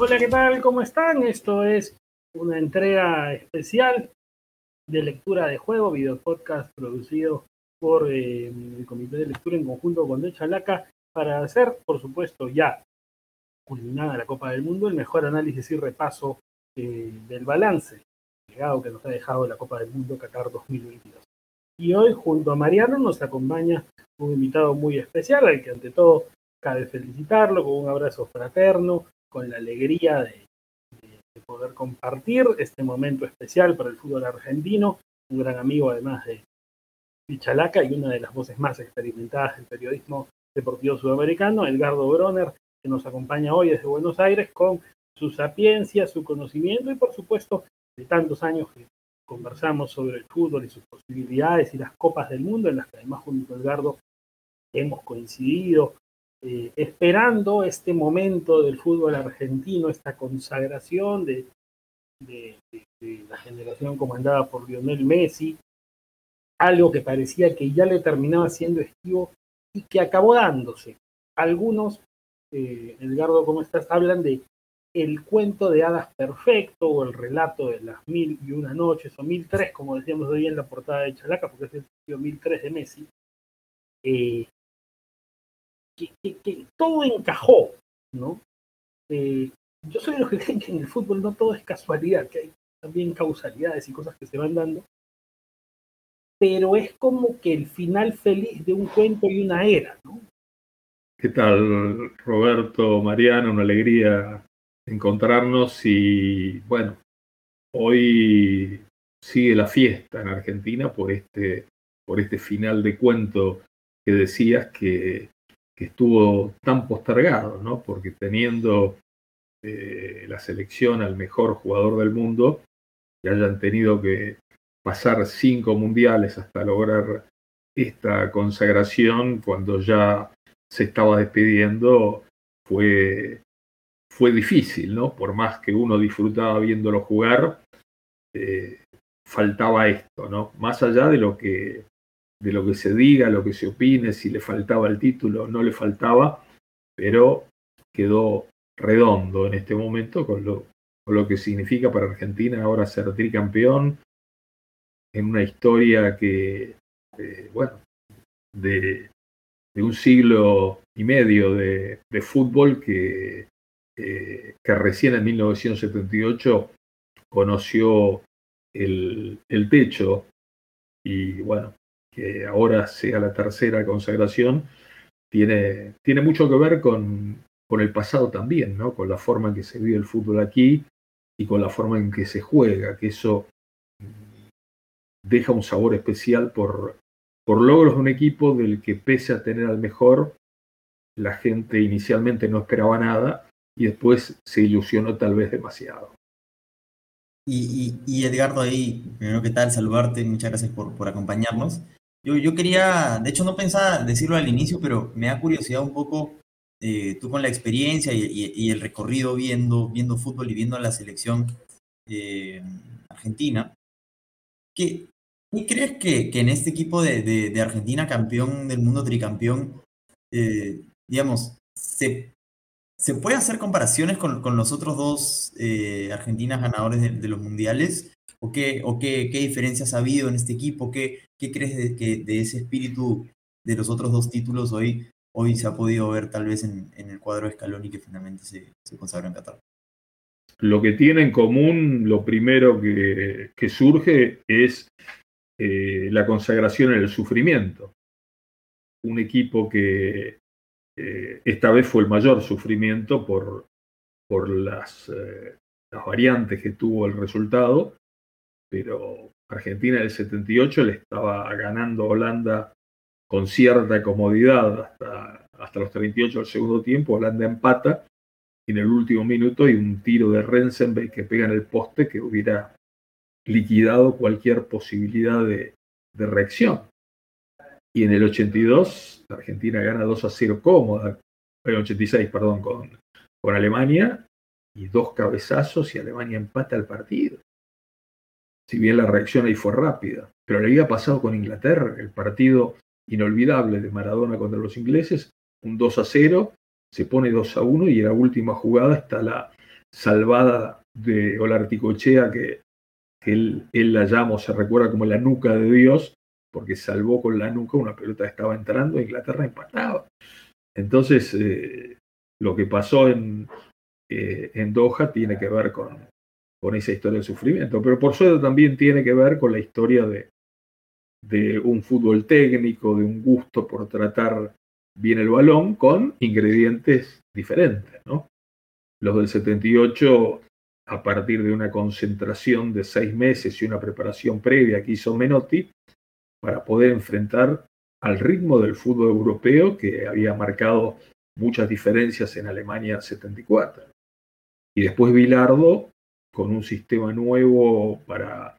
Hola, ¿qué tal? ¿Cómo están? Esto es una entrega especial de lectura de juego, video podcast producido por eh, el Comité de Lectura en conjunto con De Chalaca para hacer, por supuesto, ya culminada la Copa del Mundo, el mejor análisis y repaso eh, del balance legado que nos ha dejado la Copa del Mundo Qatar 2022. Y hoy, junto a Mariano, nos acompaña un invitado muy especial, al que ante todo cabe felicitarlo con un abrazo fraterno, con la alegría de, poder compartir este momento especial para el fútbol argentino, un gran amigo además de Pichalaca y una de las voces más experimentadas del periodismo deportivo sudamericano, Edgardo Broner, que nos acompaña hoy desde Buenos Aires con su sapiencia, su conocimiento y por supuesto de tantos años que conversamos sobre el fútbol y sus posibilidades y las copas del mundo, en las que además junto a Edgardo hemos coincidido, eh, esperando este momento del fútbol argentino, esta consagración de, la generación comandada por Lionel Messi, algo que parecía que ya le terminaba siendo esquivo y que acabó dándose. Algunos, eh, Edgardo, ¿cómo estás? Hablan de el cuento de hadas perfecto o el relato de las mil y una noches o mil tres, como decíamos hoy en la portada de Chalaca, porque es el mil tres de Messi, eh, que, todo encajó, ¿no? Eh, yo soy de los que creen que en el fútbol no todo es casualidad, que hay también causalidades y cosas que se van dando, pero es como que el final feliz de un cuento y una era, ¿no? ¿Qué tal, Roberto, Mariana? Una alegría encontrarnos y bueno, hoy sigue la fiesta en Argentina por este, por este final de cuento que decías que, estuvo tan postergado, ¿no? Porque teniendo eh, la selección al mejor jugador del mundo, que hayan tenido que pasar cinco mundiales hasta lograr esta consagración cuando ya se estaba despidiendo, fue fue difícil, ¿no? Por más que uno disfrutaba viéndolo jugar, eh, faltaba esto, ¿no? Más allá de lo que de lo que se diga, lo que se opine, si le faltaba el título o no le faltaba, pero quedó redondo en este momento con lo, con lo que significa para Argentina ahora ser tricampeón en una historia que, eh, bueno, de, de, un siglo y medio de, de fútbol que eh, que recién en 1978 conoció el, techo y bueno, que ahora sea la tercera consagración, tiene, tiene mucho que ver con, con el pasado también, ¿no? con la forma en que se vive el fútbol aquí y con la forma en que se juega, que eso deja un sabor especial por, por logros de un equipo del que pese a tener al mejor, la gente inicialmente no esperaba nada y después se ilusionó tal vez demasiado. Y, Edgardo, ahí, primero que tal, saludarte, muchas gracias por, por acompañarnos. Yo, yo, quería, de hecho no pensaba decirlo al inicio, pero me da curiosidad un poco, eh, tú con la experiencia y, el recorrido viendo, viendo fútbol y viendo la selección eh, argentina, ¿qué, ¿qué crees que, que, en este equipo de, de, Argentina, campeón del mundo, tricampeón, eh, digamos, se ¿Se puede hacer comparaciones con, los otros dos eh, argentinas ganadores de, los mundiales? ¿O, qué, o qué, qué, diferencias ha habido en este equipo? ¿Qué, qué crees de, que, de ese espíritu de los otros dos títulos hoy, hoy se ha podido ver tal vez en, el cuadro de Scaloni que finalmente se, se consagró en Qatar? Lo que tiene en común, lo primero que, surge es eh, la consagración en el sufrimiento. Un equipo que eh, esta vez fue el mayor sufrimiento por, por las, eh, las, variantes que tuvo el resultado, pero Argentina del 78 le estaba ganando a Holanda con cierta comodidad hasta, hasta los 38 del segundo tiempo, Holanda empata en el último minuto y un tiro de Rensenbeck que pega en el poste que hubiera liquidado cualquier posibilidad de, de reacción. Y en el 82, la Argentina gana 2 a 0 cómoda, en el 86, perdón, con, con Alemania, y dos cabezazos y Alemania empata el partido. Si bien la reacción ahí fue rápida, pero le había pasado con Inglaterra, el partido inolvidable de Maradona contra los ingleses, un 2 a 0, se pone 2 a 1 y en la última jugada está la, salvada de Olarticochea que, él, él, la llama o se recuerda como la nuca de Dios, porque salvó con la nuca una pelota que estaba entrando, Inglaterra empataba. Entonces, eh, lo que pasó en, eh, en Doha tiene que ver con, con esa historia de sufrimiento, pero por suerte también tiene que ver con la historia de, de un fútbol técnico, de un gusto por tratar bien el balón con ingredientes diferentes. ¿no? Los del 78, a partir de una concentración de seis meses y una preparación previa que hizo Menotti, para poder enfrentar al ritmo del fútbol europeo que había marcado muchas diferencias en Alemania 74. Y después Bilardo con un sistema nuevo para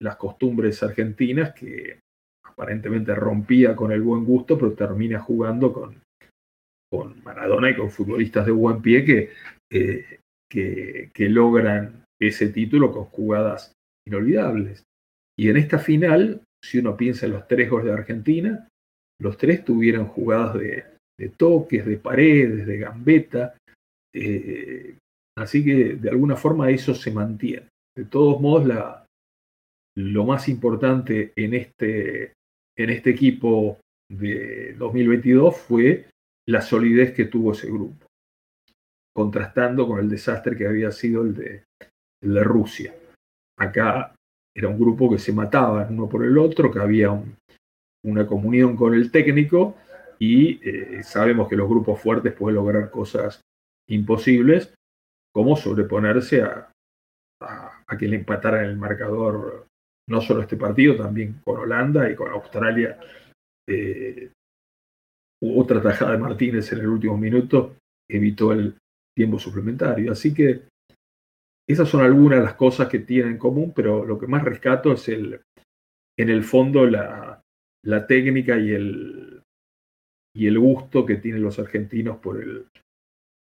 las costumbres argentinas que aparentemente rompía con el buen gusto, pero termina jugando con, con Maradona y con futbolistas de buen pie que, eh, que, que logran ese título con jugadas inolvidables. Y en esta final, si uno piensa en los tres goles de Argentina, los tres tuvieron jugadas de, toques, de paredes, de gambeta. Eh, así que de alguna forma eso se mantiene. De todos modos, lo más importante en este, en este equipo de 2022 fue la solidez que tuvo ese grupo, contrastando con el desastre que había sido el de, el de Rusia. Acá era un grupo que se mataban uno por el otro, que había un, una comunión con el técnico y eh, sabemos que los grupos fuertes pueden lograr cosas imposibles, como sobreponerse a que le empataran el marcador no solo este partido, también con Holanda y con Australia. Eh, otra tajada de Martínez en el último minuto evitó el tiempo suplementario. Así que esas son algunas de las cosas que tienen en común, pero lo que más rescato es el, en el fondo la, la técnica y el, y el gusto que tienen los argentinos por el,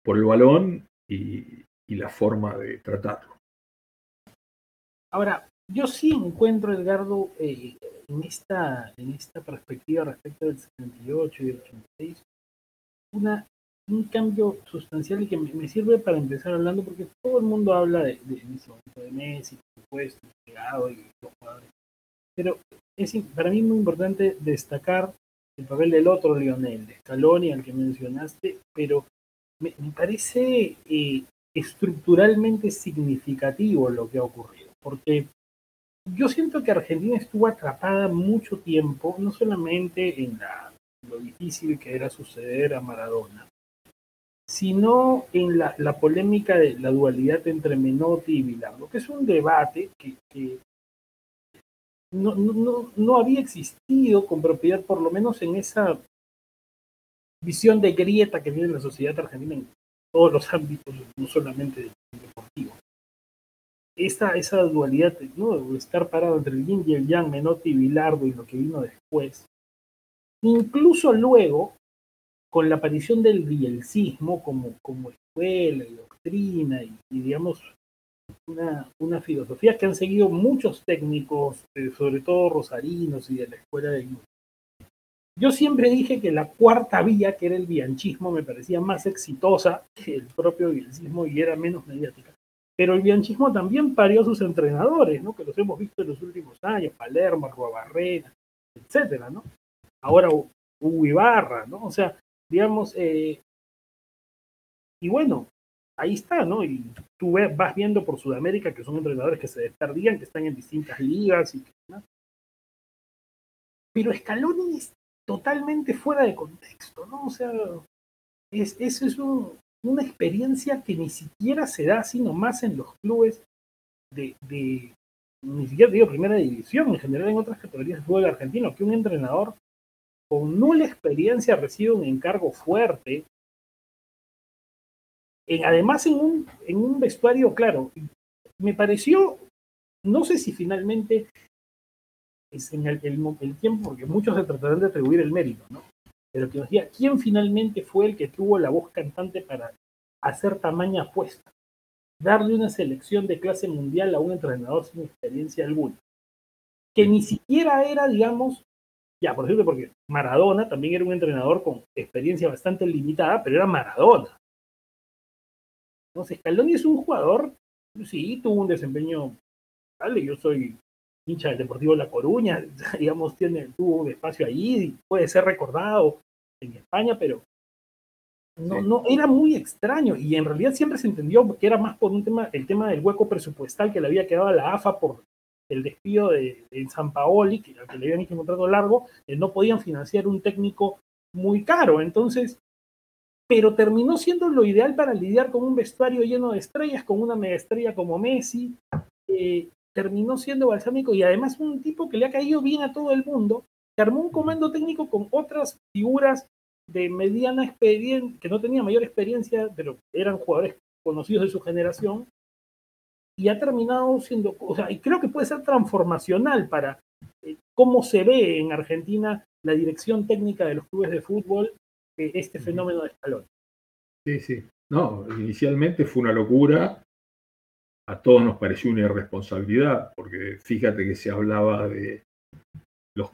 por el balón y, y la forma de tratarlo. Ahora, yo sí encuentro, Edgardo, eh, en, esta, en esta perspectiva respecto del 78 y el 86, una, un cambio sustancial y que me, me, sirve para empezar hablando, porque todo el mundo habla de, de, de, de Messi, por supuesto, llegado y los jugadores. Pero es para mí muy importante destacar el papel del otro Lionel, de Scaloni, al que mencionaste, pero me, me parece eh, estructuralmente significativo lo que ha ocurrido, porque yo siento que Argentina estuvo atrapada mucho tiempo, no solamente en lo difícil que era suceder a Maradona, sino en la, polémica de la dualidad entre Menotti y Bilardo, que es un debate que, no, no, no, había existido con propiedad, por lo menos en esa visión de grieta que tiene la sociedad argentina en todos los ámbitos, no solamente deportivo esa, esa dualidad, ¿no? estar parado entre el yin y el yang, Menotti y Bilardo y lo que vino después. Incluso luego, con la aparición del bielcismo como, como escuela y doctrina y, y digamos, una, una, filosofía que han seguido muchos técnicos, eh, sobre todo rosarinos y de la escuela de Yo siempre dije que la cuarta vía, que era el bianchismo, me parecía más exitosa que el propio bielcismo y era menos mediática. Pero el bianchismo también parió sus entrenadores, ¿no? Que los hemos visto en los últimos años, Palermo, Barrera, etcétera, ¿no? Ahora Hugo Ibarra, ¿no? O sea, digamos, eh, y bueno, ahí está, ¿no? Y tú vas viendo por Sudamérica que son entrenadores que se desperdían, que están en distintas ligas y que, ¿no? Pero Scaloni es totalmente fuera de contexto, ¿no? O sea, es, eso es un, una experiencia que ni siquiera se da sino más en los clubes de, de, ni siquiera digo primera división, en general en otras categorías de fútbol argentino, que un entrenador con nula experiencia recibe un encargo fuerte, en, además en un, en un vestuario claro. Me pareció, no sé si finalmente en el, tiempo, porque muchos se tratarán de atribuir el mérito, ¿no? pero que nos diga quién finalmente fue el que tuvo la voz cantante para hacer tamaña apuesta, darle una selección de clase mundial a un entrenador sin experiencia alguna, que ni siquiera era, digamos, ya, por ejemplo, porque Maradona también era un entrenador con experiencia bastante limitada, pero era Maradona. Entonces, Scaloni es un jugador, sí, tuvo un desempeño, vale, yo soy hincha del Deportivo La Coruña, digamos, tiene, tuvo un espacio ahí, puede ser recordado en España, pero no, no, era muy extraño y en realidad siempre se entendió que era más por un tema, el tema del hueco presupuestal que le había quedado a la AFA por el despido de, San Paoli, que, que le habían hecho un contrato largo, eh, no podían financiar un técnico muy caro. Entonces, pero terminó siendo lo ideal para lidiar con un vestuario lleno de estrellas, con una mega estrella como Messi. Eh, terminó siendo balsámico y además un tipo que le ha caído bien a todo el mundo, que armó un comando técnico con otras figuras de mediana experiencia, que no tenía mayor experiencia, pero eran jugadores conocidos de su generación, y ha terminado siendo, o sea, y creo que puede ser transformacional para eh, cómo se ve en Argentina la dirección técnica de los clubes de fútbol eh, este fenómeno de escalón. Sí, sí. No, inicialmente fue una locura, a todos nos pareció una irresponsabilidad, porque fíjate que se hablaba de los,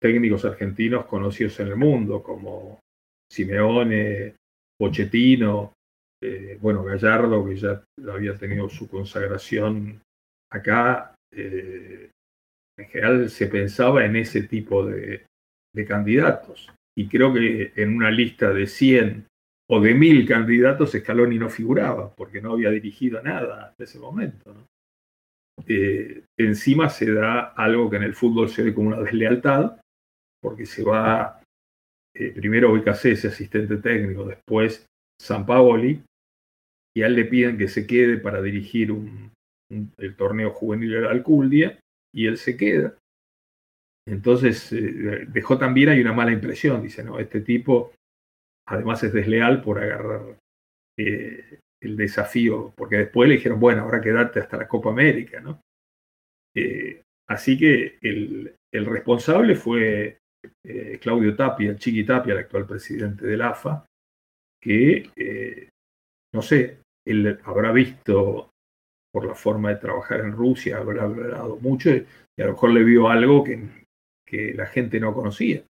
técnicos argentinos conocidos en el mundo, como Simeone, Pochettino, eh, bueno, Gallardo, que ya había tenido su consagración acá, eh, en general se pensaba en ese tipo de, candidatos. Y creo que en una lista de 100 o de 1000 candidatos, Scaloni no figuraba, porque no había dirigido nada hasta ese momento. Eh, encima se da algo que en el fútbol se ve como una deslealtad, porque se va primero ese asistente técnico, después San Paoli, y a él le piden que se quede para dirigir el torneo juvenil de Alculdia, y él se queda. Entonces eh, dejó también hay una mala impresión, dice, no, este tipo además es desleal por agarrar eh, el desafío, porque después le dijeron, bueno, ahora quedarte hasta la Copa América, ¿no? Eh, así que el, responsable fue Claudio Tapia, el Chiqui Tapia, el actual presidente del AFA, que, no sé, él habrá visto por la forma de trabajar en Rusia, habrá hablado mucho y, a lo mejor le vio algo que, que la gente no conocía.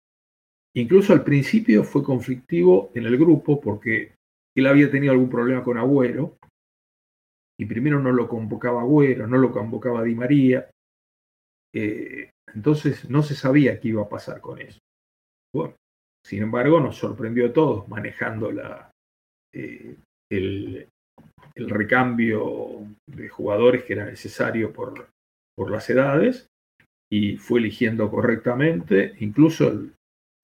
Incluso al principio fue conflictivo en el grupo porque él había tenido algún problema con Agüero y primero no lo convocaba Agüero, no lo convocaba Di María. Eh, entonces no se sabía qué iba a pasar con eso. Bueno, sin embargo, nos sorprendió a todos manejando la, eh, el, el recambio de jugadores que era necesario por, por las edades y fue eligiendo correctamente, incluso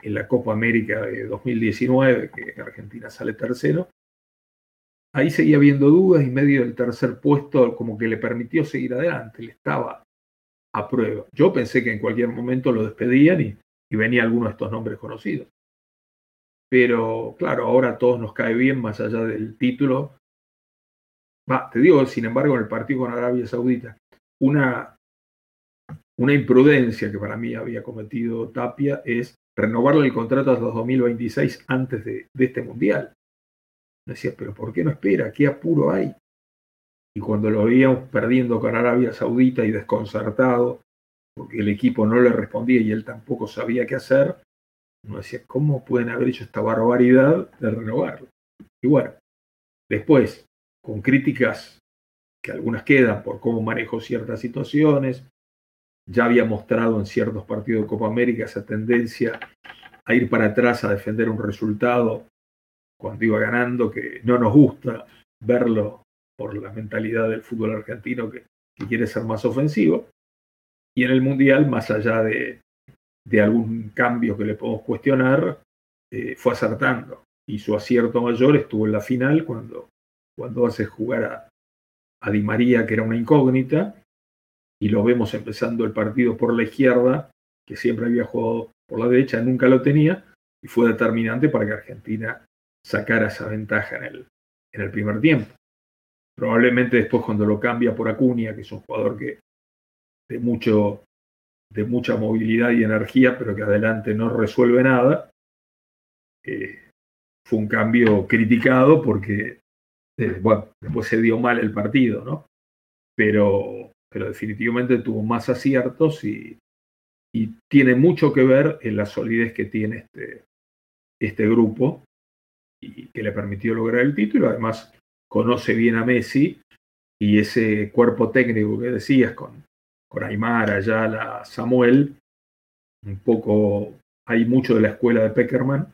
en la Copa América de 2019, que Argentina sale tercero, ahí seguía habiendo dudas y medio del tercer puesto como que le permitió seguir adelante, le estaba a prueba. Yo pensé que en cualquier momento lo despedían y, venía alguno de estos nombres conocidos. Pero claro, ahora a todos nos cae bien, más allá del título, te digo, sin embargo, en el partido con Arabia Saudita, una, una imprudencia que para mí había cometido Tapia es renovarle el contrato hasta 2026 antes de, este mundial. decía, pero ¿por qué no espera? ¿Qué apuro hay? Y cuando lo veíamos perdiendo con Arabia Saudita y desconcertado, porque el equipo no le respondía y él tampoco sabía qué hacer, uno decía, ¿cómo pueden haber hecho esta barbaridad de renovarlo? Y bueno, después, con críticas que algunas quedan por cómo manejó ciertas situaciones. Ya había mostrado en ciertos partidos de Copa América esa tendencia a ir para atrás a defender un resultado cuando iba ganando, que no nos gusta verlo por la mentalidad del fútbol argentino que, quiere ser más ofensivo. Y en el Mundial, más allá de, algún cambio que le podemos cuestionar, eh, fue acertando. Y su acierto mayor estuvo en la final cuando cuando hace jugar a, Di María, que era una incógnita, y lo vemos empezando el partido por la izquierda, que siempre había jugado por la derecha, nunca lo tenía, y fue determinante para que Argentina sacara esa ventaja en el, en el primer tiempo. Probablemente después cuando lo cambia por Acuña, que es un jugador que de, mucho, de mucha movilidad y energía, pero que adelante no resuelve nada, eh, fue un cambio criticado porque eh, bueno, después se dio mal el partido, ¿no? Pero, pero definitivamente tuvo más aciertos y, tiene mucho que ver en la solidez que tiene este, este grupo y que le permitió lograr el título. Además, conoce bien a Messi y ese cuerpo técnico que decías con, con Aymar, Ayala, Samuel, un poco, hay mucho de la escuela de Peckerman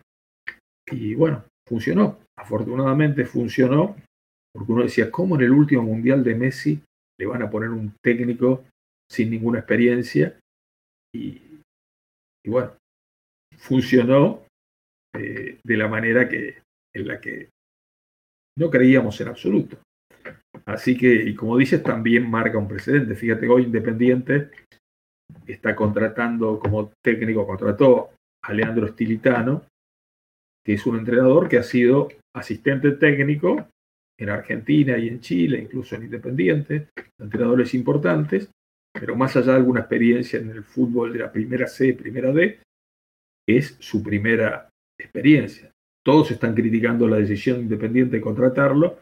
y bueno, funcionó, afortunadamente funcionó, porque uno decía, ¿cómo en el último mundial de Messi le van a poner un técnico sin ninguna experiencia? Y, bueno, funcionó eh, de la manera que, en la que no creíamos en absoluto. Así que, y como dices, también marca un precedente. Fíjate, hoy Independiente está contratando como técnico, contrató a Leandro Stilitano, que es un entrenador que ha sido asistente técnico en Argentina y en Chile, incluso en Independiente, entrenadores importantes, pero más allá de alguna experiencia en el fútbol de la primera C, primera D, es su primera experiencia. Todos están criticando la decisión independiente de contratarlo,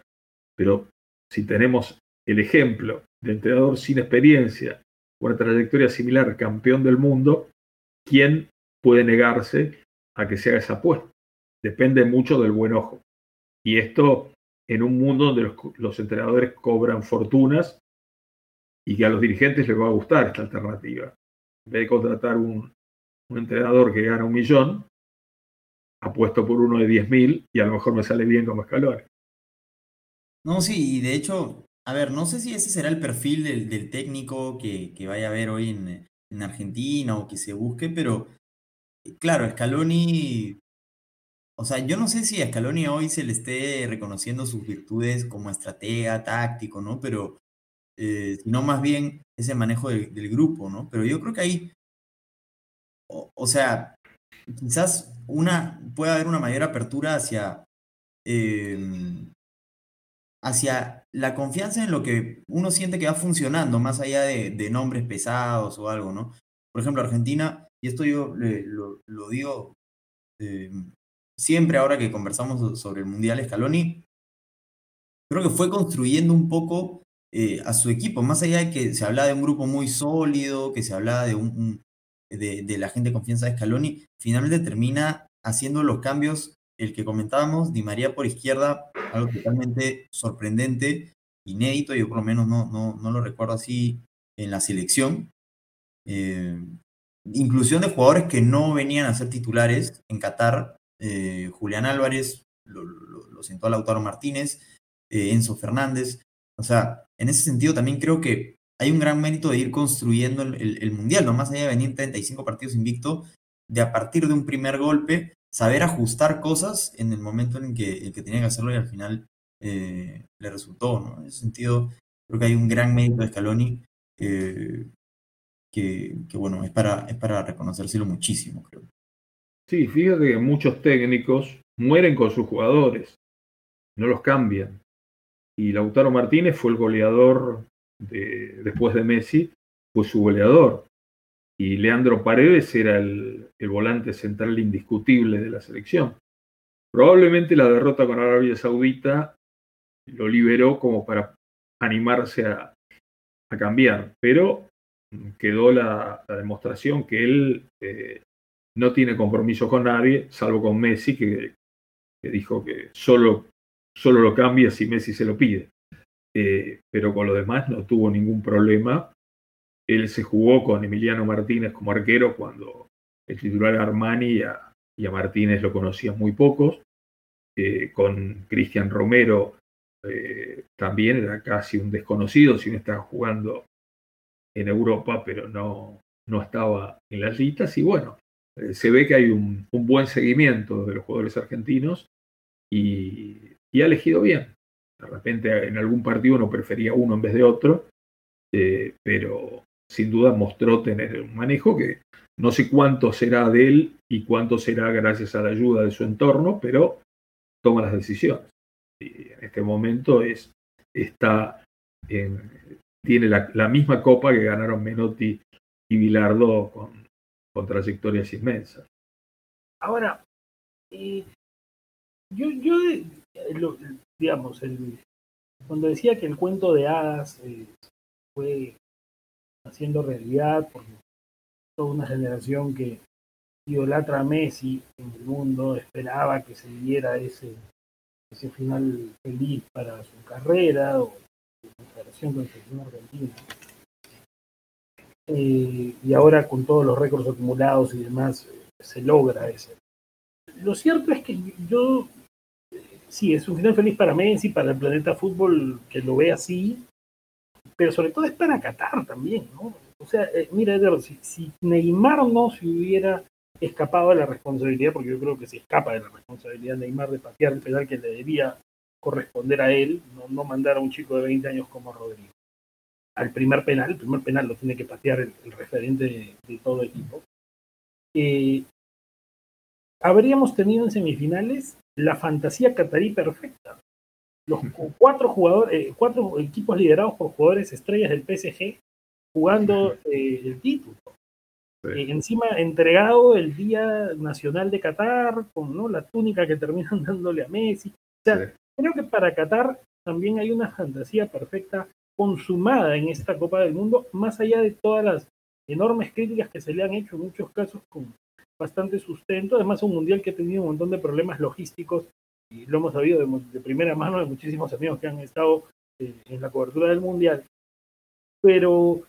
pero si tenemos el ejemplo de entrenador sin experiencia, una trayectoria similar, campeón del mundo, ¿quién puede negarse a que se haga esa apuesta? Depende mucho del buen ojo. Y esto en un mundo donde los, entrenadores cobran fortunas y que a los dirigentes les va a gustar esta alternativa. En vez de contratar un, entrenador que gana un millón, apuesto por uno de 10 mil y a lo mejor me sale bien como escalón. No, sí, y de hecho, a ver, no sé si ese será el perfil del, técnico que, vaya a haber hoy en, en, Argentina o que se busque, pero claro, Scaloni, o sea, yo no sé si a Scaloni hoy se le esté reconociendo sus virtudes como estratega, táctico, ¿no? Pero, eh, sino más bien ese manejo del, grupo, ¿no? Pero yo creo que ahí, o, sea, quizás una, puede haber una mayor apertura hacia... Eh, hacia la confianza en lo que uno siente que va funcionando, más allá de, nombres pesados o algo, ¿no? Por ejemplo, Argentina, y esto yo lo, digo eh, siempre ahora que conversamos sobre el Mundial Scaloni, creo que fue construyendo un poco eh, a su equipo, más allá de que se hablaba de un grupo muy sólido, que se hablaba de, un, de, la gente de confianza de Scaloni, finalmente termina haciendo los cambios el que comentábamos, Di María por izquierda, algo totalmente sorprendente, inédito, yo por lo menos no, no, no lo recuerdo así en la selección. Eh, inclusión de jugadores que no venían a ser titulares en Qatar, eh, Julián Álvarez lo, sentó a Lautaro Martínez, eh, Enzo Fernández. O sea, en ese sentido también creo que hay un gran mérito de ir construyendo el, el Mundial, no más allá de venir 35 partidos invicto, de a partir de un primer golpe saber ajustar cosas en el momento en que, que tenía que hacerlo y al final eh, le resultó, ¿no? En ese sentido, creo que hay un gran mérito de Scaloni eh, que, bueno, es para, es para reconocérselo muchísimo, creo. Sí, fíjate que muchos técnicos mueren con sus jugadores, no los cambian. Y Lautaro Martínez fue el goleador de, después de Messi, fue su goleador y Leandro Paredes era el, volante central indiscutible de la selección. Probablemente la derrota con Arabia Saudita lo liberó como para animarse a, cambiar, pero quedó la, demostración que él eh, no tiene compromiso con nadie, salvo con Messi, que, dijo que solo, solo, lo cambia si Messi se lo pide. Eh, pero con lo demás no tuvo ningún problema él se jugó con Emiliano Martínez como arquero cuando el titular Armani y a, Martínez lo conocían muy pocos. Eh, con Cristian Romero eh, también era casi un desconocido, si no estaba jugando en Europa, pero no, no estaba en las listas. Y bueno, eh, se ve que hay un, buen seguimiento de los jugadores argentinos y, ha elegido bien. De repente en algún partido uno prefería uno en vez de otro, pero sin duda mostró tener un manejo que no sé cuánto será de él y cuánto será gracias a la ayuda de su entorno, pero toma las decisiones. Y en este momento es, está tiene la, misma copa que ganaron Menotti y Bilardo con, con trayectorias inmensas. Ahora, eh, yo, yo digamos, el, cuando decía que el cuento de hadas eh, fue haciendo realidad por toda una generación que idolatra a Messi en el mundo, esperaba que se diera ese, ese final feliz para su carrera o su comparación con el argentina. Eh, y ahora con todos los récords acumulados y demás, eh, se logra ese. Lo cierto es que yo, eh, sí, es un final feliz para Messi, para el planeta fútbol que lo ve así, pero sobre todo es para Qatar también, ¿no? O sea, mira, Edward, si, si Neymar no se hubiera escapado de la responsabilidad, porque yo creo que se escapa de la responsabilidad Neymar de patear el penal que le debía corresponder a él, no, no mandar a un chico de 20 años como Rodrigo. Al primer penal, el primer penal lo tiene que patear el, referente de, todo equipo. Eh, habríamos tenido en semifinales la fantasía catarí perfecta. Los cuatro jugadores, eh, cuatro equipos liderados por jugadores estrellas del PSG jugando eh, el título. Eh, encima entregado el Día Nacional de Qatar, con ¿no? la túnica que terminan dándole a Messi. O sea, creo que para Qatar también hay una fantasía perfecta consumada en esta Copa del Mundo, más allá de todas las enormes críticas que se le han hecho en muchos casos con bastante sustento. Además, un mundial que ha tenido un montón de problemas logísticos y lo hemos sabido de, primera mano de muchísimos amigos que han estado eh, en la cobertura del mundial. Pero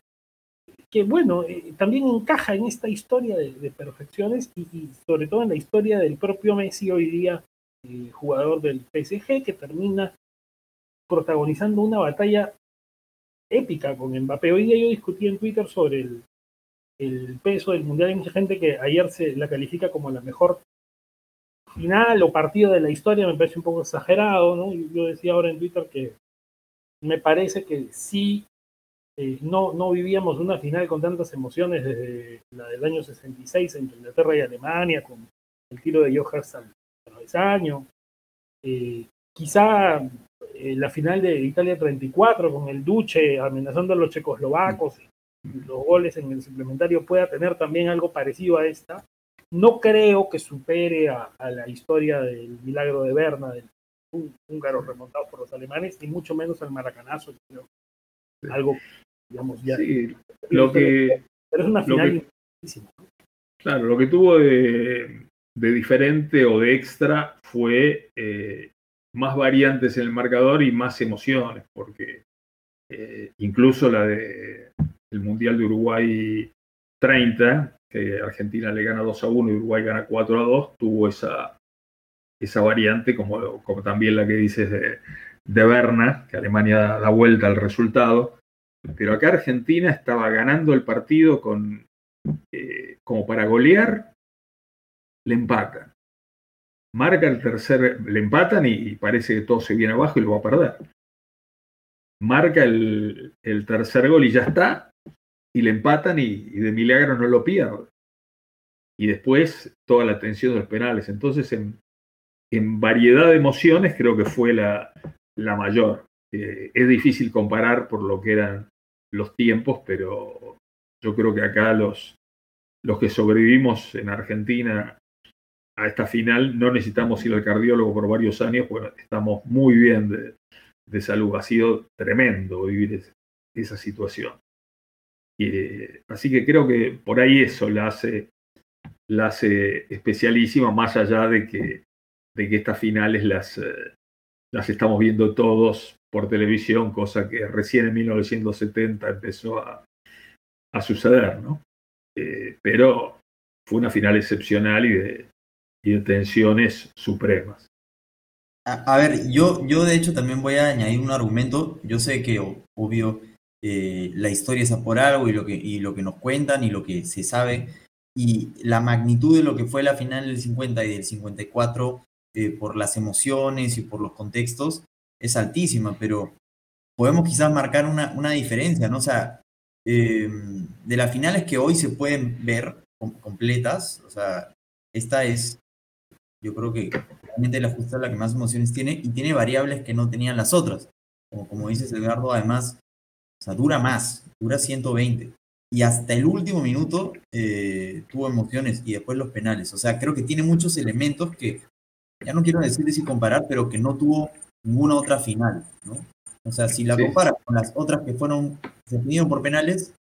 que bueno, eh, también encaja en esta historia de, perfecciones y, sobre todo en la historia del propio Messi hoy día, eh, jugador del PSG, que termina protagonizando una batalla épica con Mbappé. Hoy día yo discutí en Twitter sobre el, peso del Mundial. Hay mucha gente que ayer se la califica como la mejor final o partido de la historia, me parece un poco exagerado, ¿no? Yo decía ahora en Twitter que me parece que sí eh, no, no vivíamos una final con tantas emociones desde la del año 66 entre Inglaterra y Alemania, con el tiro de Johars al. Eh, quizá eh, la final de Italia 34 con el Duce amenazando a los checoslovacos y los goles en el suplementario pueda tener también algo parecido a esta. No creo que supere a, la historia del milagro de Berna, del húngaro remontado por los alemanes, ni mucho menos al maracanazo. Algo Sí, lo que, pero es una final Claro, lo que tuvo de, diferente o de extra fue eh, más variantes en el marcador y más emociones, porque eh, incluso la de el Mundial de Uruguay 30, que Argentina le gana 2 a 1 y Uruguay gana 4 a 2, tuvo esa, esa variante, como, como también la que dices de, de Berna, que Alemania da vuelta al resultado. Pero acá Argentina estaba ganando el partido con, eh, como para golear, le empatan. Marca el tercer, le empatan y, parece que todo se viene abajo y lo va a perder. Marca el, tercer gol y ya está, y le empatan y, de milagro no lo pierde. Y después toda la tensión de los penales. Entonces, en, variedad de emociones, creo que fue la, mayor. Eh, es difícil comparar por lo que eran los tiempos, pero yo creo que acá los, los que sobrevivimos en Argentina a esta final no necesitamos ir al cardiólogo por varios años, pues estamos muy bien de, salud. Ha sido tremendo vivir esa situación. así que creo que por ahí eso la hace, la hace especialísima, más allá de que, de que estas finales las, eh, las estamos viendo todos por televisión, cosa que recién en 1970 empezó a, suceder, ¿no? Eh, pero fue una final excepcional y de, y de tensiones supremas. A, ver, yo, yo de hecho también voy a añadir un argumento. Yo sé que, obvio, eh, la historia es por algo y lo, que, y lo que nos cuentan y lo que se sabe. Y la magnitud de lo que fue la final del 50 y del 54 eh, por las emociones y por los contextos, es altísima, pero podemos quizás marcar una, una diferencia, ¿no? O sea, eh, de las finales que hoy se pueden ver completas, o sea, esta es, yo creo que realmente la justa la que más emociones tiene y tiene variables que no tenían las otras. Como, como dices, Edgardo, además, o sea, dura más, dura 120. Y hasta el último minuto eh, tuvo emociones y después los penales. O sea, creo que tiene muchos elementos que ya no quiero decir si comparar, pero que no tuvo ninguna otra final, ¿no? O sea, si la comparas con las otras que fueron definidas por penales,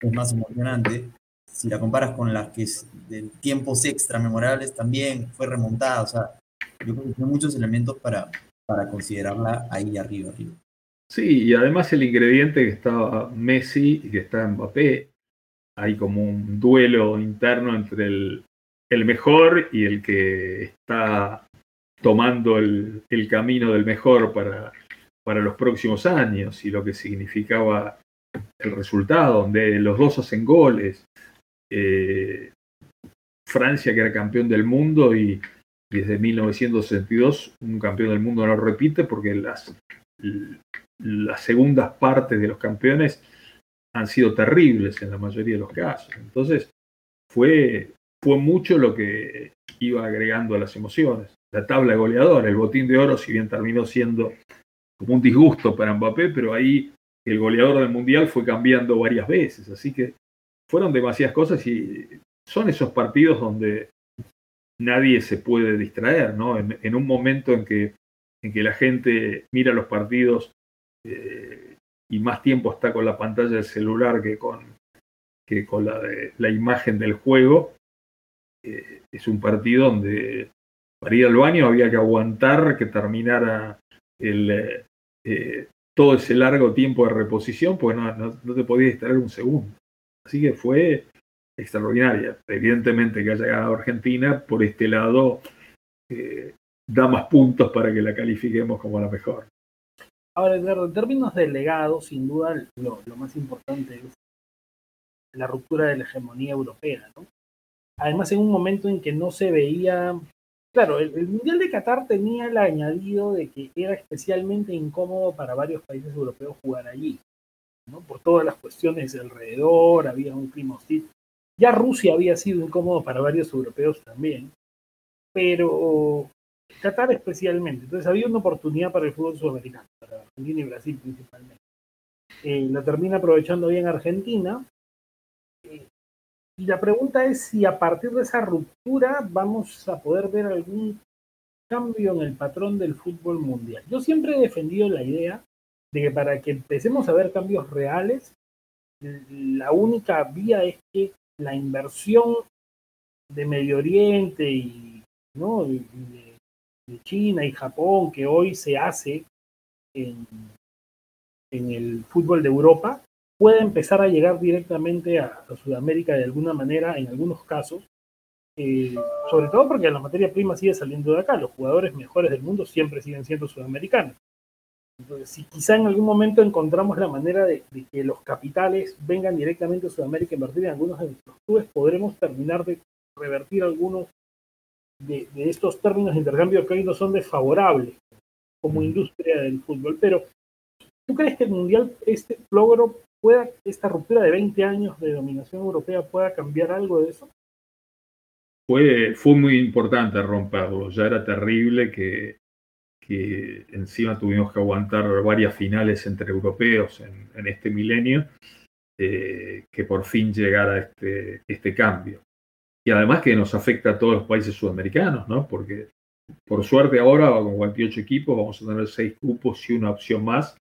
es más emocionante. Si la comparas con las que es de tiempos extra memorables, también fue remontada. O sea, yo creo que tiene muchos elementos para, para considerarla ahí arriba, arriba. Sí, y además el ingrediente que estaba Messi y que está Mbappé, hay como un duelo interno entre el, el mejor y el que está tomando el, el camino del mejor para, para los próximos años y lo que significaba el resultado, donde los dos hacen goles. Eh, Francia, que era campeón del mundo y desde 1962 un campeón del mundo no repite porque las, las segundas partes de los campeones han sido terribles en la mayoría de los casos. Entonces fue, fue mucho lo que iba agregando a las emociones. La tabla de goleador, el botín de oro, si bien terminó siendo como un disgusto para Mbappé, pero ahí el goleador del Mundial fue cambiando varias veces. Así que fueron demasiadas cosas y son esos partidos donde nadie se puede distraer, ¿no? En, un momento en que, en que la gente mira los partidos eh, y más tiempo está con la pantalla del celular que con, que con la, la imagen del juego, eh, es un partido donde para ir al baño había que aguantar que terminara el, eh, todo ese largo tiempo de reposición, porque no, no, te podías distraer un segundo. Así que fue extraordinaria. Evidentemente que haya ganado Argentina, por este lado, eh, da más puntos para que la califiquemos como la mejor. Ahora, en términos de legado, sin duda lo, más importante es la ruptura de la hegemonía europea. ¿no? Además, en un momento en que no se veía Claro, el, Mundial de Qatar tenía el añadido de que era especialmente incómodo para varios países europeos jugar allí, ¿no? Por todas las cuestiones de alrededor, había un clima hostil. Ya Rusia había sido incómodo para varios europeos también, pero Qatar especialmente. Entonces había una oportunidad para el fútbol sudamericano, para Argentina y Brasil principalmente. Eh, la termina aprovechando bien Argentina. Eh, y la pregunta es si a partir de esa ruptura vamos a poder ver algún cambio en el patrón del fútbol mundial. Yo siempre he defendido la idea de que para que empecemos a ver cambios reales, la única vía es que la inversión de Medio Oriente y ¿no? de, China y Japón que hoy se hace en, el fútbol de Europa puede empezar a llegar directamente a, Sudamérica de alguna manera en algunos casos, eh, sobre todo porque la materia prima sigue saliendo de acá, los jugadores mejores del mundo siempre siguen siendo sudamericanos. Entonces, si quizá en algún momento encontramos la manera de, que los capitales vengan directamente a Sudamérica y invertir en algunos de nuestros clubes, podremos terminar de revertir algunos de, de, estos términos de intercambio que hoy no son desfavorables como mm. industria del fútbol. Pero, ¿tú crees que el Mundial, este logro, pueda esta ruptura de 20 años de dominación europea pueda cambiar algo de eso? Fue, fue muy importante romperlo, ya era terrible que, que encima tuvimos que aguantar varias finales entre europeos en, este milenio, eh, que por fin llegara este, este cambio. Y además que nos afecta a todos los países sudamericanos, ¿no? Porque por suerte ahora con 48 equipos vamos a tener 6 grupos y una opción más,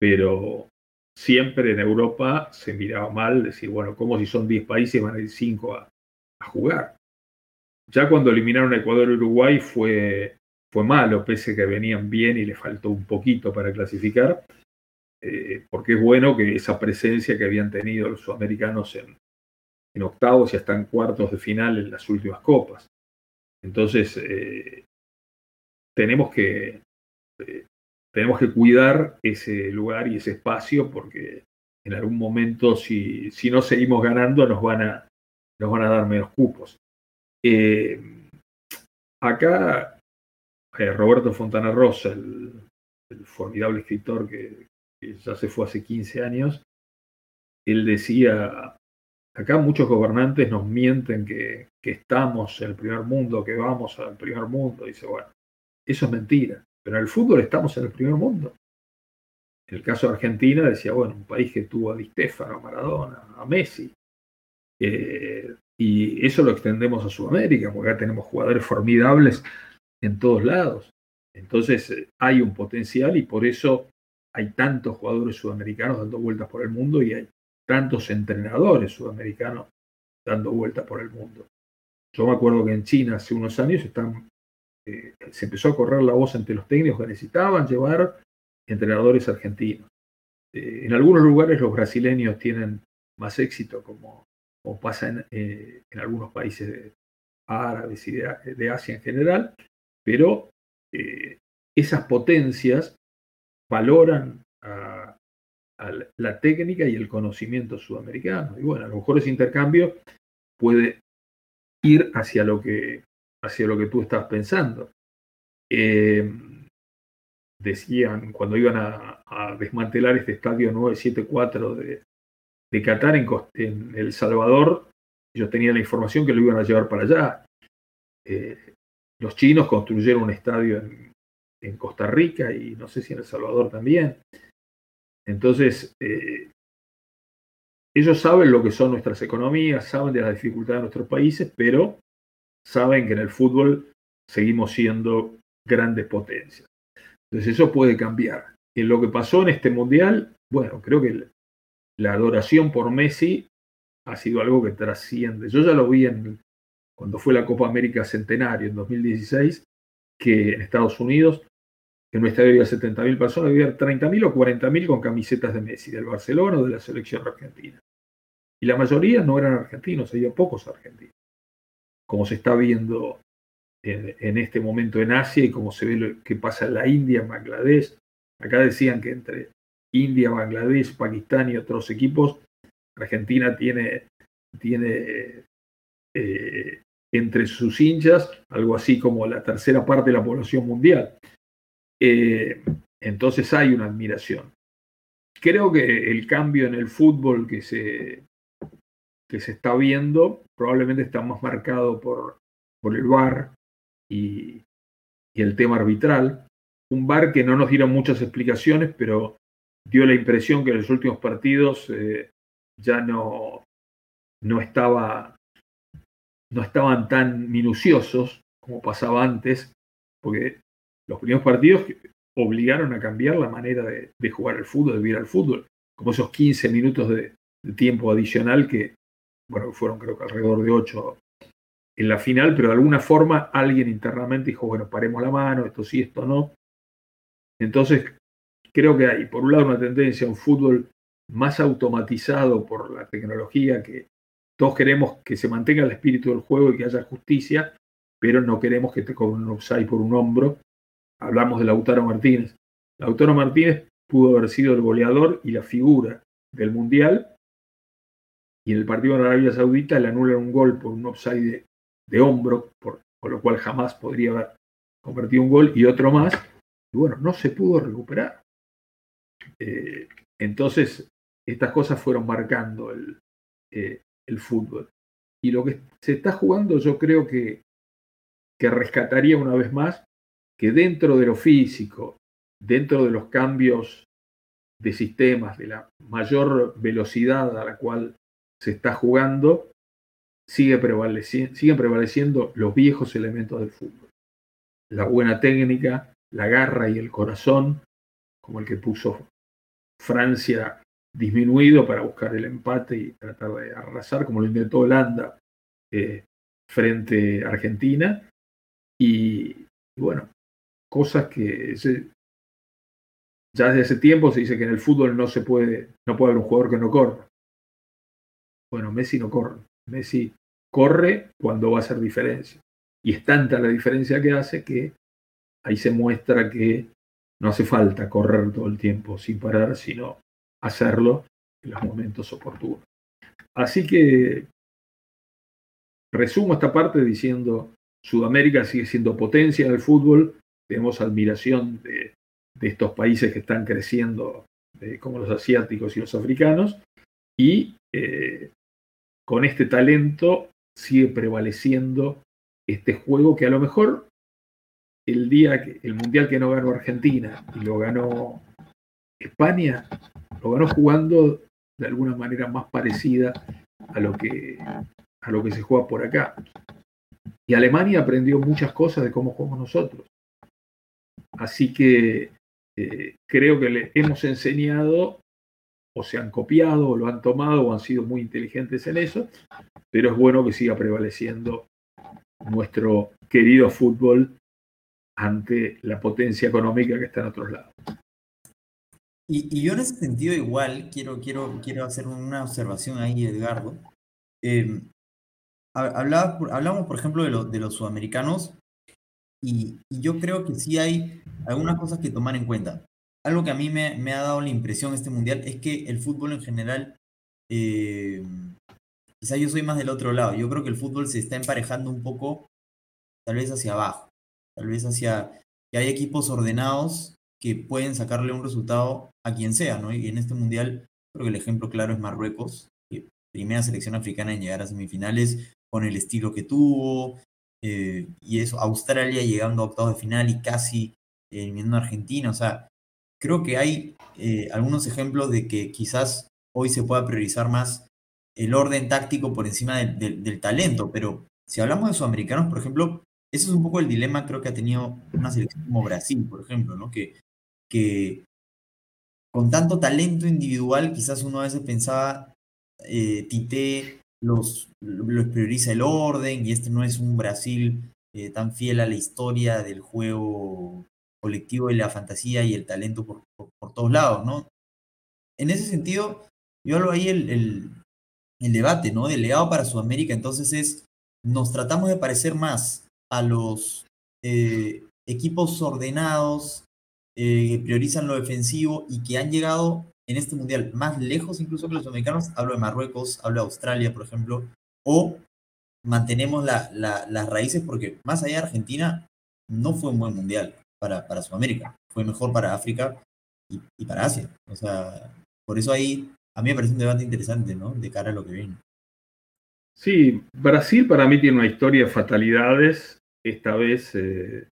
pero siempre en Europa se miraba mal, decir, bueno, como si son 10 países van a ir 5 a, jugar. Ya cuando eliminaron a Ecuador y Uruguay fue, fue malo, pese a que venían bien y le faltó un poquito para clasificar, eh, porque es bueno que esa presencia que habían tenido los sudamericanos en, octavos y hasta en cuartos de final en las últimas copas. Entonces, eh, tenemos que eh, tenemos que cuidar ese lugar y ese espacio porque en algún momento si, si no seguimos ganando nos van a, nos van a dar menos cupos. Acá eh, Roberto Fontana Rosa, el, formidable escritor que, ya se fue hace 15 años, él decía, acá muchos gobernantes nos mienten que, estamos en el primer mundo, que vamos al primer mundo. Dice, bueno, eso es mentira. Pero en el fútbol estamos en el primer mundo. En el caso de Argentina decía, bueno, un país que tuvo a Di Stefano, a Maradona, a Messi. Eh, y eso lo extendemos a Sudamérica, porque acá tenemos jugadores formidables en todos lados. Entonces eh, hay un potencial y por eso hay tantos jugadores sudamericanos dando vueltas por el mundo y hay tantos entrenadores sudamericanos dando vueltas por el mundo. Yo me acuerdo que en China hace unos años eh, se empezó a correr la voz entre los técnicos que necesitaban llevar entrenadores argentinos. Eh, en algunos lugares los brasileños tienen más éxito, como, pasa en, algunos países árabes y de, Asia en general, pero esas potencias valoran la técnica y el conocimiento sudamericano. Y bueno, a lo mejor ese intercambio puede ir hacia lo que, hacia lo que tú estás pensando. Eh, decían cuando iban a, desmantelar este estadio 974 de, de Qatar en, El Salvador, yo tenía la información que lo iban a llevar para allá. Eh, los chinos construyeron un estadio en, Costa Rica y no sé si en El Salvador también. Entonces, eh, ellos saben lo que son nuestras economías, saben de las dificultades de nuestros países, pero saben que en el fútbol seguimos siendo grandes potencias. Entonces eso puede cambiar. En lo que pasó en este mundial, bueno, creo que la adoración por Messi ha sido algo que trasciende. Yo ya lo vi en, cuando fue la Copa América Centenario en 2016, que en Estados Unidos en un estadio había 70.000 personas, había 30.000 o 40.000 con camisetas de Messi, del Barcelona o de la selección argentina. Y la mayoría no eran argentinos, había pocos argentinos. Como se está viendo en, este momento en Asia y como se ve lo que pasa en la India, en Bangladesh. Acá decían que entre India, Bangladesh, Pakistán y otros equipos, Argentina tiene, tiene eh, entre sus hinchas algo así como la tercera parte de la población mundial. Eh, entonces hay una admiración. Creo que el cambio en el fútbol que se, que se está viendo probablemente está más marcado por, por el VAR y, el tema arbitral. Un VAR que no nos dieron muchas explicaciones, pero dio la impresión que en los últimos partidos eh, ya no, no, estaba, no estaban tan minuciosos como pasaba antes, porque los primeros partidos obligaron a cambiar la manera de, jugar el fútbol, de vivir al fútbol, como esos 15 minutos de, tiempo adicional que, bueno, fueron creo que alrededor de 8 en la final, pero de alguna forma alguien internamente dijo, bueno, paremos la mano, esto sí, esto no. Entonces, creo que hay, por un lado, una tendencia a un fútbol más automatizado por la tecnología, que todos queremos que se mantenga el espíritu del juego y que haya justicia, pero no queremos que te cobren un offside por un hombro hablamos de Lautaro Martínez. Lautaro Martínez pudo haber sido el goleador y la figura del Mundial, y en el partido de Arabia Saudita le anulan un gol por un offside de, hombro, por, lo cual jamás podría haber convertido un gol, y otro más, y bueno, no se pudo recuperar. Eh, entonces, estas cosas fueron marcando el, eh, el fútbol. Y lo que se está jugando, yo creo que, que rescataría una vez más que dentro de lo físico, dentro de los cambios de sistemas, de la mayor velocidad a la cual se está jugando, sigue siguen prevaleciendo los viejos elementos del fútbol. La buena técnica, la garra y el corazón, como el que puso Francia disminuido para buscar el empate y tratar de arrasar, como lo intentó Holanda eh, frente a Argentina. y, bueno, cosas que ya desde ese tiempo se dice que en el fútbol no se puede, no puede haber un jugador que no corra. Bueno, Messi no corre. Messi corre cuando va a hacer diferencia. Y es tanta la diferencia que hace que ahí se muestra que no hace falta correr todo el tiempo sin parar, sino hacerlo en los momentos oportunos. Así que resumo esta parte diciendo, Sudamérica sigue siendo potencia en el fútbol, tenemos admiración de, estos países que están creciendo, eh, como los asiáticos y los africanos, y eh, con este talento sigue prevaleciendo este juego que a lo mejor el día que el mundial que no ganó Argentina y lo ganó España, lo ganó jugando de alguna manera más parecida a lo que a lo que se juega por acá. Y Alemania aprendió muchas cosas de cómo jugamos nosotros. Así que eh, creo que le hemos enseñado o se han copiado o lo han tomado o han sido muy inteligentes en eso, pero es bueno que siga prevaleciendo nuestro querido fútbol ante la potencia económica que está en otros lados. Y, yo en ese sentido igual quiero, quiero, quiero hacer una observación ahí, Edgardo. Eh, hablamos, por ejemplo, de, de los sudamericanos y, yo creo que sí hay algunas cosas que tomar en cuenta. Algo que a mí me, ha dado la impresión este mundial es que el fútbol en general, eh, quizá yo soy más del otro lado, yo creo que el fútbol se está emparejando un poco, tal vez hacia abajo, tal vez hacia que hay equipos ordenados que pueden sacarle un resultado a quien sea, ¿no? Y en este mundial creo que el ejemplo claro es Marruecos, primera selección africana en llegar a semifinales con el estilo que tuvo, eh, y eso, Australia llegando a octavos de final y casi eliminando a Argentina, o sea, creo que hay eh, algunos ejemplos de que quizás hoy se pueda priorizar más el orden táctico por encima del talento, pero si hablamos de sudamericanos, por ejemplo, ese es un poco el dilema creo que ha tenido una selección como Brasil, por ejemplo, ¿no? Que, que con tanto talento individual, quizás uno a veces pensaba, eh, Tite los, los prioriza el orden y este no es un Brasil eh, tan fiel a la historia del juego colectivo y la fantasía y el talento por, por, todos lados, ¿no? En ese sentido, yo hablo ahí el, el, el debate, ¿no? Del legado para Sudamérica, entonces es, nos tratamos de parecer más a los eh, equipos ordenados, eh, priorizan lo defensivo y que han llegado en este mundial más lejos incluso que los americanos, hablo de Marruecos, hablo de Australia, por ejemplo, o mantenemos las raíces porque más allá de Argentina no fue un buen mundial para, para Sudamérica, fue mejor para África y, para Asia. O sea, por eso ahí a mí me parece un debate interesante, ¿no? De cara a lo que viene. Sí, Brasil para mí tiene una historia de fatalidades. Esta vez eh,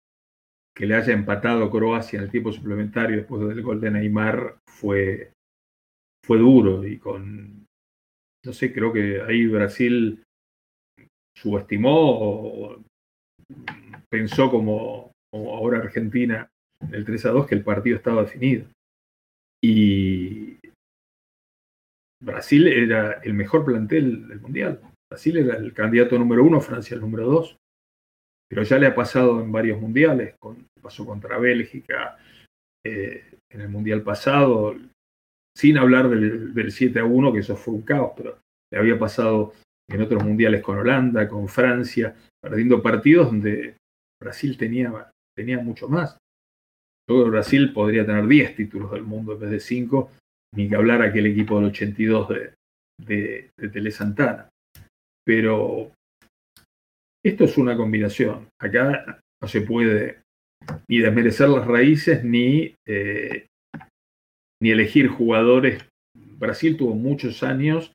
que le haya empatado Croacia en el tiempo suplementario después del gol de Neymar fue fue duro y con, no sé, creo que ahí Brasil subestimó o, pensó como, ahora Argentina en el 3 a 2 que el partido estaba definido. Y Brasil era el mejor plantel del Mundial. Brasil era el candidato número uno, Francia el número dos. Pero ya le ha pasado en varios mundiales, pasó contra Bélgica, eh, en el mundial pasado, sin hablar del, 7 a 1, que eso fue un caos, pero le había pasado en otros mundiales con Holanda, con Francia, perdiendo partidos donde Brasil tenía, tenía mucho más. Luego Brasil podría tener 10 títulos del mundo en vez de 5, ni que hablar aquel equipo del 82 de, de, de Tele Santana. Pero esto es una combinación. Acá no se puede ni desmerecer las raíces ni eh, ni elegir jugadores. Brasil tuvo muchos años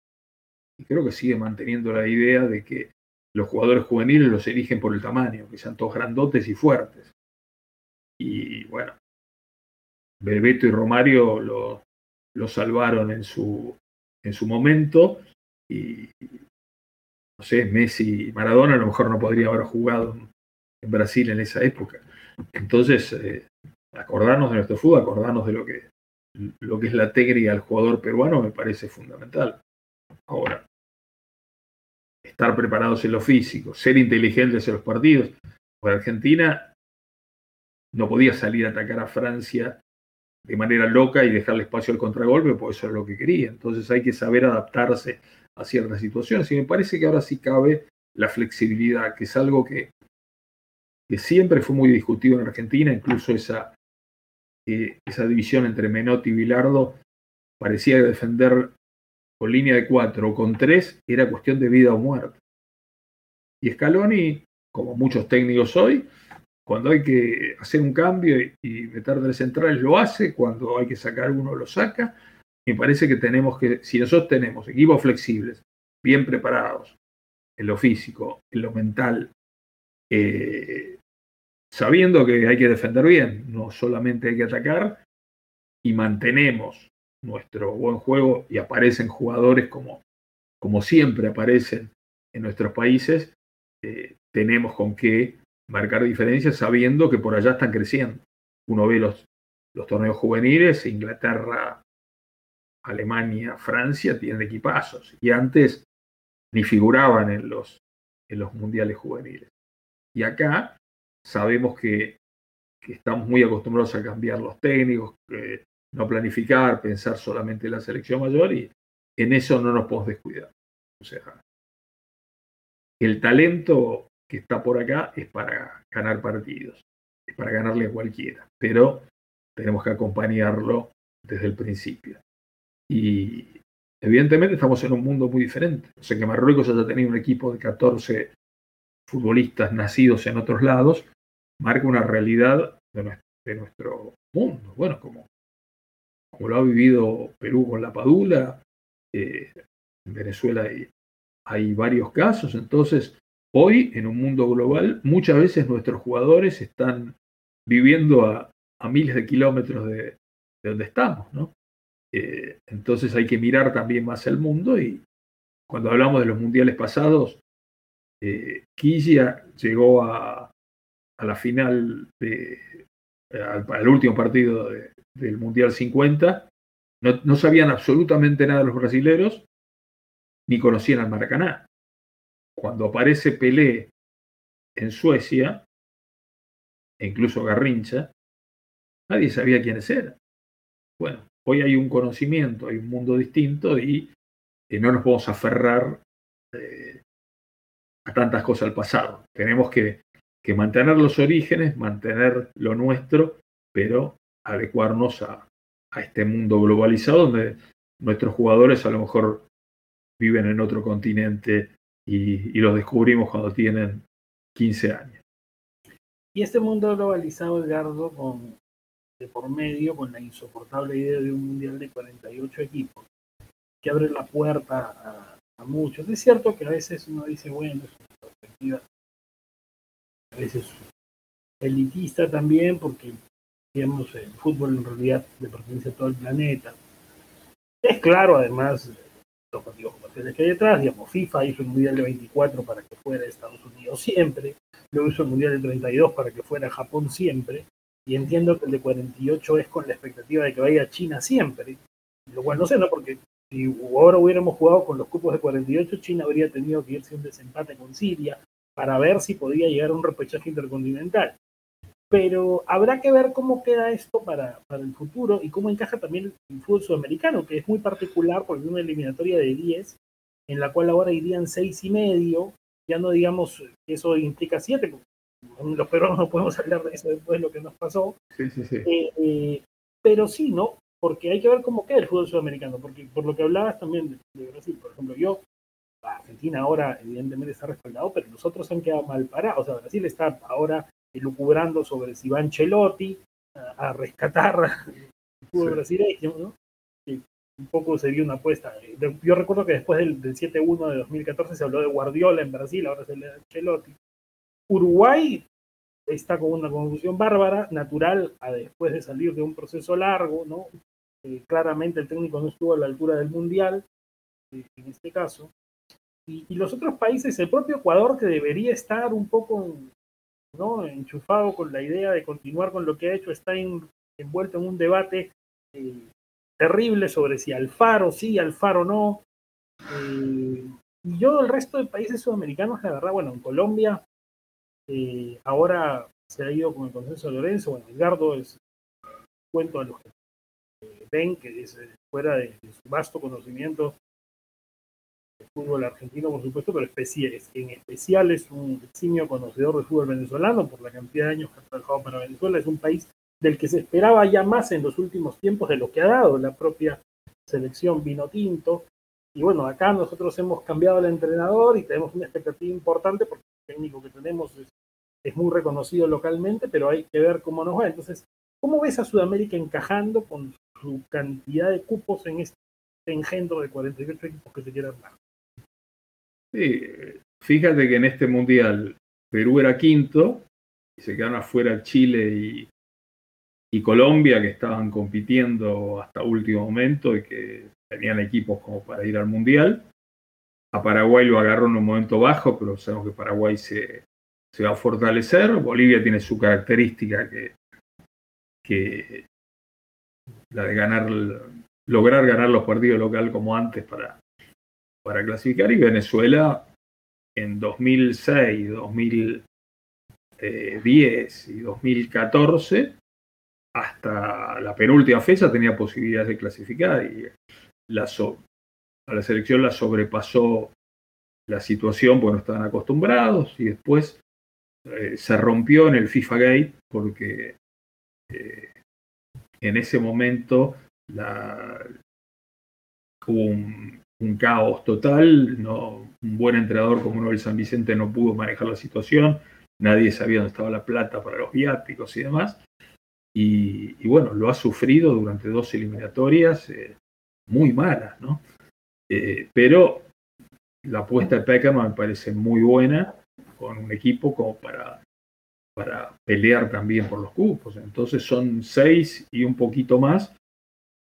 y creo que sigue manteniendo la idea de que los jugadores juveniles los eligen por el tamaño, que sean todos grandotes y fuertes. Y bueno, Bebeto y Romario lo, lo salvaron en su, en su momento y no sé, Messi y Maradona a lo mejor no podría haber jugado en Brasil en esa época. Entonces, eh, acordarnos de nuestro fútbol, acordarnos de lo que lo que es la técnica del jugador peruano me parece fundamental. Ahora, estar preparados en lo físico, ser inteligentes en los partidos. Por Argentina no podía salir a atacar a Francia de manera loca y dejarle espacio al contragolpe, porque eso es lo que quería. Entonces hay que saber adaptarse a ciertas situaciones. Y me parece que ahora sí cabe la flexibilidad, que es algo que, que siempre fue muy discutido en Argentina, incluso esa esa división entre Menotti y Bilardo parecía defender con línea de cuatro o con tres era cuestión de vida o muerte. Y Scaloni, como muchos técnicos hoy, cuando hay que hacer un cambio y meter tres centrales lo hace, cuando hay que sacar uno lo saca. Me parece que tenemos que, si nosotros tenemos equipos flexibles, bien preparados, en lo físico, en lo mental, eh, sabiendo que hay que defender bien, no solamente hay que atacar, y mantenemos nuestro buen juego y aparecen jugadores como, como siempre aparecen en nuestros países, eh, tenemos con qué marcar diferencias sabiendo que por allá están creciendo. Uno ve los, los torneos juveniles, Inglaterra, Alemania, Francia tienen equipazos y antes ni figuraban en los, en los mundiales juveniles. Y acá sabemos que que estamos muy acostumbrados a cambiar los técnicos, no planificar, pensar solamente en la selección mayor y en eso no nos podemos descuidar. El talento que está por acá es para ganar partidos, es para ganarle a cualquiera, pero tenemos que acompañarlo desde el principio. Y evidentemente estamos en un mundo muy diferente. O sea, que Marruecos haya tenido un equipo de 14 futbolistas nacidos en otros lados, marca una realidad de nuestro, mundo. Bueno, como, como lo ha vivido Perú con la Padula, eh, en Venezuela hay, hay varios casos, entonces hoy en un mundo global muchas veces nuestros jugadores están viviendo a, miles de kilómetros de, donde estamos, ¿no? Eh, entonces hay que mirar también más el mundo y cuando hablamos de los mundiales pasados, eh, llegó a, la final, de, al, último partido del Mundial 50, no, no, sabían absolutamente nada los brasileros, ni conocían al Maracaná. Cuando aparece Pelé en Suecia, e incluso Garrincha, nadie sabía quiénes eran. Bueno, hoy hay un conocimiento, hay un mundo distinto y no nos podemos aferrar eh, a tantas cosas del pasado. Tenemos que, mantener los orígenes, mantener lo nuestro, pero adecuarnos a, este mundo globalizado donde nuestros jugadores a lo mejor viven en otro continente y, los descubrimos cuando tienen 15 años. Y este mundo globalizado, Edgardo, con, de por medio, con la insoportable idea de un mundial de 48 equipos, que abre la puerta a, muchos. Es cierto que a veces uno dice, bueno, es una perspectiva a veces elitista también, porque digamos, el fútbol en realidad le pertenece a todo el planeta. Es claro, además, los motivos comerciales que hay detrás. Digamos, FIFA hizo el Mundial de 24 para que fuera Estados Unidos siempre, luego hizo el Mundial de 32 para que fuera Japón siempre, y entiendo que el de 48 es con la expectativa de que vaya a China siempre, lo cual no sé, ¿no? Porque si ahora hubiéramos jugado con los cupos de 48, China habría tenido que irse a un desempate con Siria para ver si podía llegar a un repechaje intercontinental pero habrá que ver cómo queda esto para, para, el futuro y cómo encaja también el fútbol sudamericano, que es muy particular porque una eliminatoria de 10, en la cual ahora irían 6 y medio, ya no digamos que eso implica 7, los peruanos no podemos hablar de eso después de lo que nos pasó, sí, sí, sí. Eh, eh, pero sí, ¿no? Porque hay que ver cómo queda el fútbol sudamericano, porque por lo que hablabas también de, Brasil, por ejemplo, yo, Argentina ahora evidentemente está respaldado, pero los otros han quedado mal parados, o sea, Brasil está ahora lucubrando sobre si va Ancelotti a, rescatar el fútbol brasileño, ¿no? un poco sería una apuesta. Yo recuerdo que después del, 7-1 de 2014 se habló de Guardiola en Brasil, ahora se le da Ancelotti. Uruguay está con una confusión bárbara, natural, después de salir de un proceso largo, ¿no? Eh, claramente el técnico no estuvo a la altura del Mundial, eh, en este caso. Y, los otros países, el propio Ecuador, que debería estar un poco ¿no? enchufado con la idea de continuar con lo que ha hecho, está envuelto en un debate eh, terrible sobre si Alfaro sí, Alfaro no. Eh, y yo del resto de países sudamericanos, la verdad, bueno, en Colombia eh, ahora se ha ido con el consenso de Lorenzo, bueno, Edgardo es cuento a los que ven que es fuera de, su vasto conocimiento fútbol argentino, por supuesto, pero en especial es un eximio conocedor del fútbol venezolano por la cantidad de años que ha trabajado para Venezuela. Es un país del que se esperaba ya más en los últimos tiempos de lo que ha dado la propia selección vino tinto. Y bueno, acá nosotros hemos cambiado el entrenador y tenemos una expectativa importante porque técnico que tenemos es, muy reconocido localmente, pero hay que ver cómo nos va. Entonces, ¿cómo ves a Sudamérica encajando con su cantidad de cupos en este engendro de 48 equipos que se quiere armar? Sí, fíjate que en este mundial Perú era quinto y se quedaron afuera Chile y Colombia que estaban compitiendo hasta último momento y que tenían equipos como para ir al mundial. A Paraguay lo agarró en un momento bajo, pero sabemos que Paraguay se, se va a fortalecer. Bolivia tiene su característica que, que la de ganar, lograr ganar los partidos locales como antes para, para clasificar y Venezuela en 2006, 2000, 2010 y 2014, hasta la penúltima fecha tenía posibilidades de clasificar y la a la selección la sobrepasó la situación porque no estaban acostumbrados y después eh, se rompió en el FIFA Gate porque eh, en ese momento hubo un, caos total, no, un buen entrenador como Noel San Vicente no pudo manejar la situación, nadie sabía dónde estaba la plata para los viáticos y demás, y, bueno, lo ha sufrido durante dos eliminatorias eh, muy malas, ¿no? Pero la apuesta de Peckerman me parece muy buena con un equipo como para, para pelear también por los cupos. Entonces son seis y un poquito más.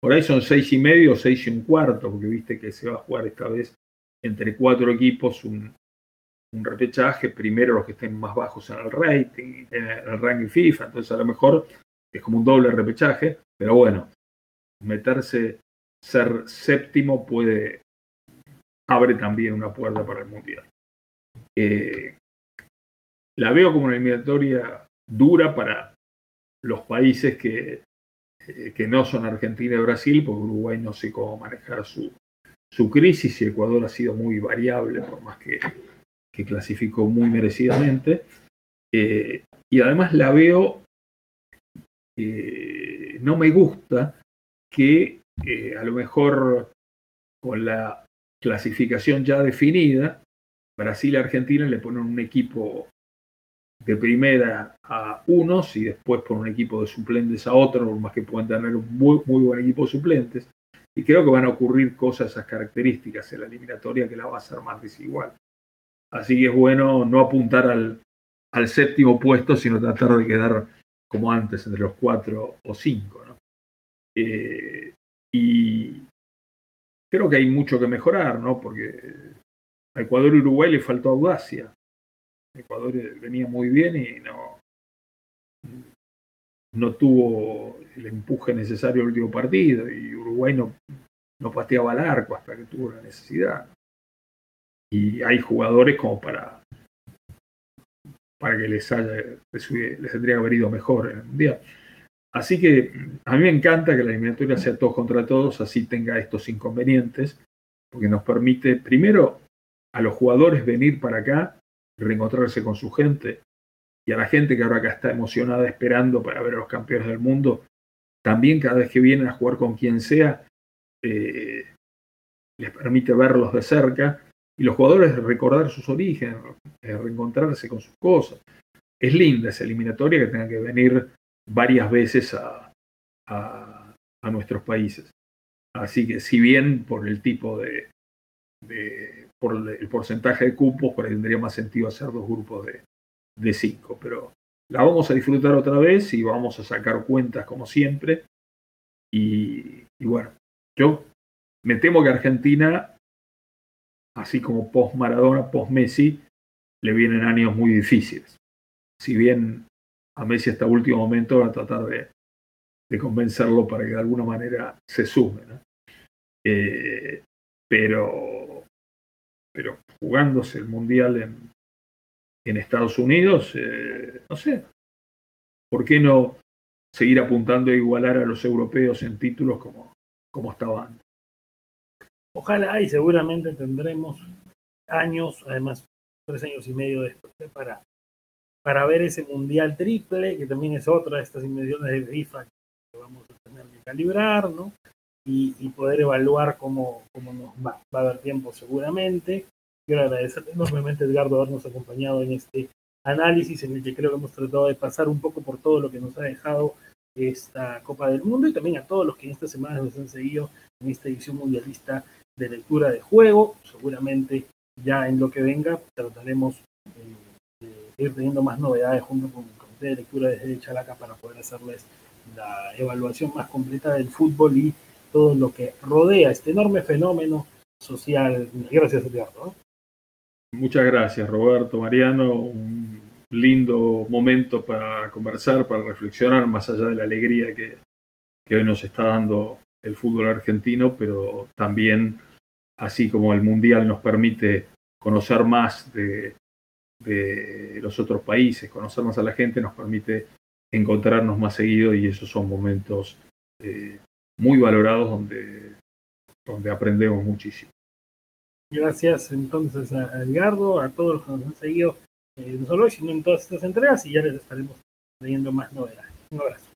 Por ahí son seis y medio, seis y un cuarto, porque viste que se va a jugar esta vez entre cuatro equipos un, un repechaje. Primero los que estén más bajos en el rating, en el ranking FIFA. Entonces a lo mejor es como un doble repechaje. Pero bueno, meterse, ser séptimo puede abre también una puerta para el Mundial. Eh, la veo como una eliminatoria dura para los países que, eh, que no son Argentina y Brasil, porque Uruguay no sé cómo manejar su, su crisis y Ecuador ha sido muy variable, por más que, que clasificó muy merecidamente. Eh, y además la veo, no me gusta que a lo mejor con la clasificación ya definida, Brasil y Argentina le ponen un equipo de primera a unos y después por un equipo de suplentes a otros, por más que puedan tener un muy, buen equipo de suplentes. Y creo que van a ocurrir cosas, esas características en la eliminatoria que la va a hacer más desigual. Así que es bueno no apuntar al, al séptimo puesto, sino tratar de quedar como antes, entre los cuatro o cinco. Eh, y, creo que hay mucho que mejorar, ¿no? Porque a Ecuador y Uruguay le faltó audacia. Ecuador venía muy bien y no, no tuvo el empuje necesario el último partido y Uruguay no, no pateaba al arco hasta que tuvo la necesidad. Y hay jugadores como para para que les haya les tendría que haber ido mejor en el mundial. Así que a mí me encanta que la eliminatoria sea todos contra todos, así tenga estos inconvenientes, porque nos permite primero a los jugadores venir para acá, reencontrarse con su gente, y a la gente que ahora acá está emocionada esperando para ver a los campeones del mundo, también cada vez que vienen a jugar con quien sea, eh, les permite verlos de cerca, y los jugadores recordar sus orígenes, reencontrarse con sus cosas. Es linda esa eliminatoria que tenga que venir varias veces a, a, nuestros países. Así que si bien por el tipo de, por el porcentaje de cupos, por ahí tendría más sentido hacer dos grupos de, de cinco, pero la vamos a disfrutar otra vez y vamos a sacar cuentas como siempre. Y, y bueno, yo me temo que Argentina, así como post Maradona, post Messi, le vienen años muy difíciles. Si bien a Messi hasta último momento a tratar de, convencerlo para que de alguna manera se sume. Eh, pero, pero jugándose el Mundial en, en Estados Unidos, eh, no sé, ¿por qué no seguir apuntando a igualar a los europeos en títulos como, como estaban? Ojalá y seguramente tendremos años, además tres años y medio después, para para ver ese mundial triple, que también es otra de estas invenciones de FIFA que vamos a tener que calibrar, ¿no? Y, poder evaluar cómo, cómo nos va. Va a haber tiempo seguramente. Quiero agradecer enormemente, Edgardo, habernos acompañado en este análisis en el que creo que hemos tratado de pasar un poco por todo lo que nos ha dejado esta Copa del Mundo y también a todos los que en esta semana nos han seguido en esta edición mundialista de lectura de juego. Seguramente ya en lo que venga trataremos eh, ir teniendo más novedades junto con el comité de lectura desde Chalaca para poder hacerles la evaluación más completa del fútbol y todo lo que rodea este enorme fenómeno social. Gracias, Eduardo. Muchas gracias, Roberto, Mariano. Un lindo momento para conversar, para reflexionar, más allá de la alegría que, que hoy nos está dando el fútbol argentino, pero también, así como el Mundial nos permite conocer más de de los otros países. Conocer más a la gente nos permite encontrarnos más seguido y esos son momentos eh, muy valorados donde, donde aprendemos muchísimo. Gracias entonces a Edgardo, a todos los que nos han seguido, eh, no solo sino en todas estas entregas y ya les estaremos leyendo más novedades. Un abrazo.